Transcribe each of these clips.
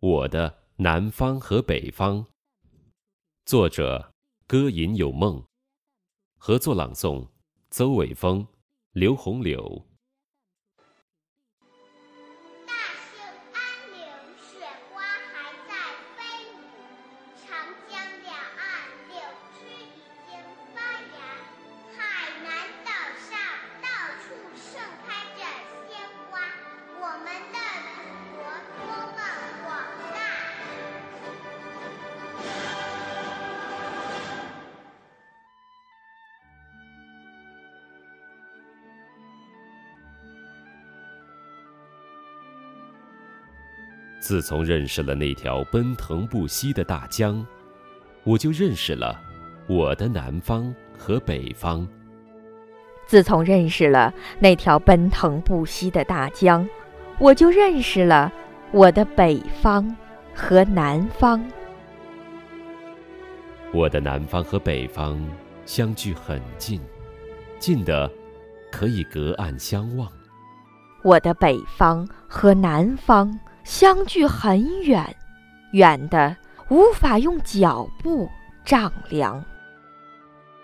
我的南方和北方。作者：歌吟有梦。合作朗诵：邹伟峰、刘红柳。自从认识了那条奔腾不息的大江，我就认识了我的南方和北方。自从认识了那条奔腾不息的大江，我就认识了我的北方和南方。我的南方和北方相距很近，近的可以隔岸相望。我的北方和南方。相距很远，远的无法用脚步丈量。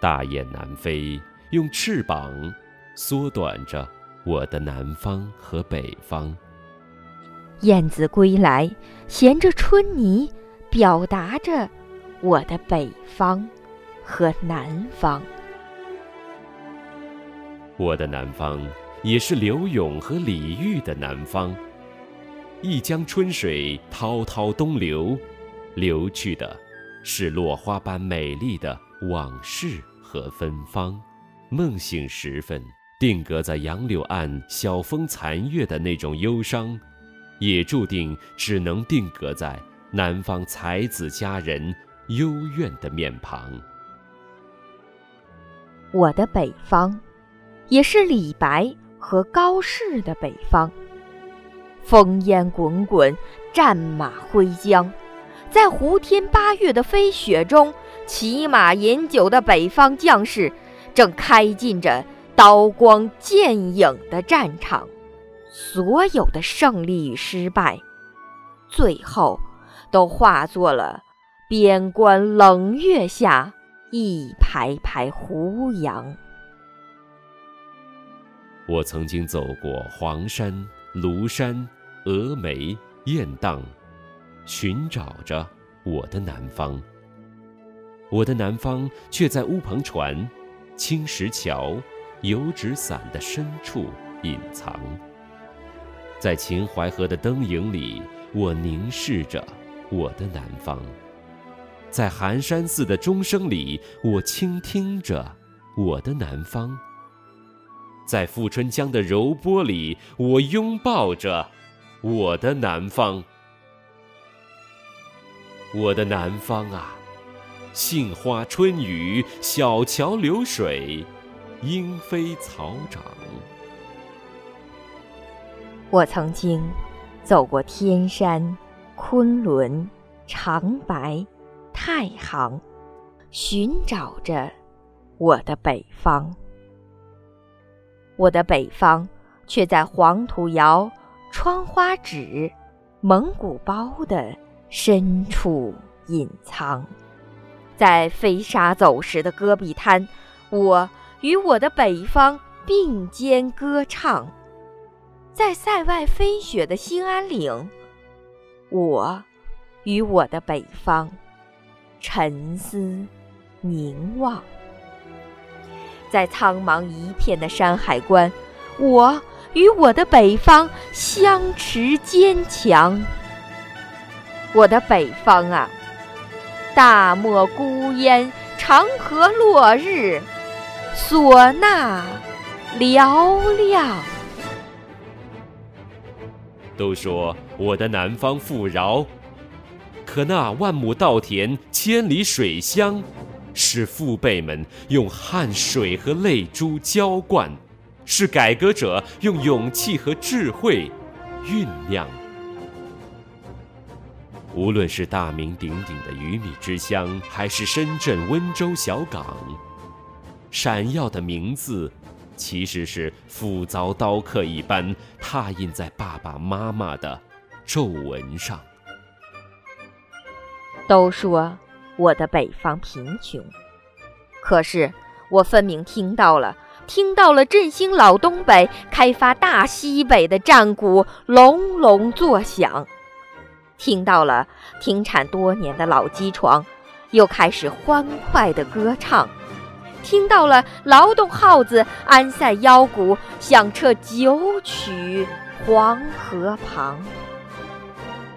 大雁南飞，用翅膀缩短着我的南方和北方。燕子归来，衔着春泥，表达着我的北方和南方。我的南方，也是柳永和李煜的南方。一江春水滔滔东流，流去的，是落花般美丽的往事和芬芳。梦醒时分，定格在杨柳岸晓风残月的那种忧伤，也注定只能定格在南方才子佳人幽怨的面庞。我的北方，也是李白和高适的北方。烽烟滚滚，战马挥缰，在胡天八月的飞雪中，骑马饮酒的北方将士，正开进着刀光剑影的战场。所有的胜利与失败，最后都化作了边关冷月下一排排胡杨。我曾经走过黄山、庐山。峨眉、雁荡，寻找着我的南方。我的南方却在乌篷船、青石桥、油纸伞的深处隐藏。在秦淮河的灯影里，我凝视着我的南方；在寒山寺的钟声里，我倾听着我的南方；在富春江的柔波里，我拥抱着。我的南方，我的南方啊，杏花春雨，小桥流水，莺飞草长。我曾经走过天山、昆仑、长白、太行，寻找着我的北方。我的北方，却在黄土窑。窗花纸，蒙古包的深处隐藏，在飞沙走石的戈壁滩，我与我的北方并肩歌唱；在塞外飞雪的兴安岭，我与我的北方沉思凝望；在苍茫一片的山海关，我。与我的北方相持坚强，我的北方啊，大漠孤烟，长河落日，唢呐嘹亮。都说我的南方富饶，可那万亩稻田，千里水乡，是父辈们用汗水和泪珠浇灌。是改革者用勇气和智慧酝酿。无论是大名鼎鼎的鱼米之乡，还是深圳温州小港，闪耀的名字，其实是斧凿刀刻一般拓印在爸爸妈妈的皱纹上。都说我的北方贫穷，可是我分明听到了，听到了振兴老东北、开发大西北的战鼓隆隆作响，听到了停产多年的老机床又开始欢快的歌唱，听到了劳动号子安塞腰鼓响彻九曲黄河旁，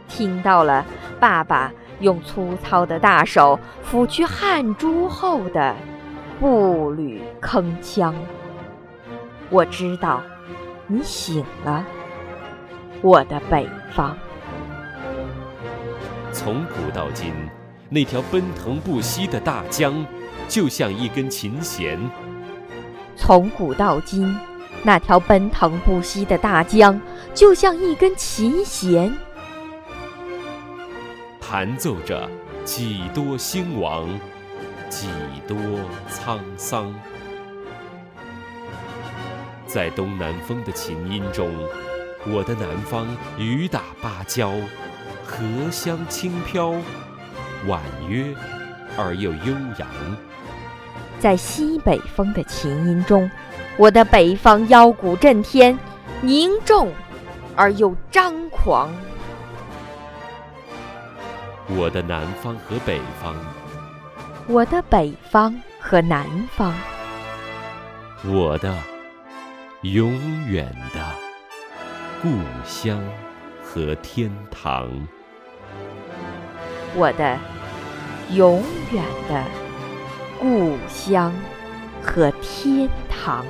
听到了爸爸。用粗糙的大手抚去汗珠后的步履铿锵。我知道，你醒了，我的北方。从古到今，那条奔腾不息的大江，就像一根琴弦。从古到今，那条奔腾不息的大江，就像一根琴弦。弹奏着几多兴亡，几多沧桑。在东南风的琴音中，我的南方雨打芭蕉，荷香轻飘，婉约而又悠扬。在西北风的琴音中，我的北方腰鼓震天，凝重而又张狂。我的南方和北方，我的北方和南方，我的永远的故乡和天堂，我的永远的故乡和天堂。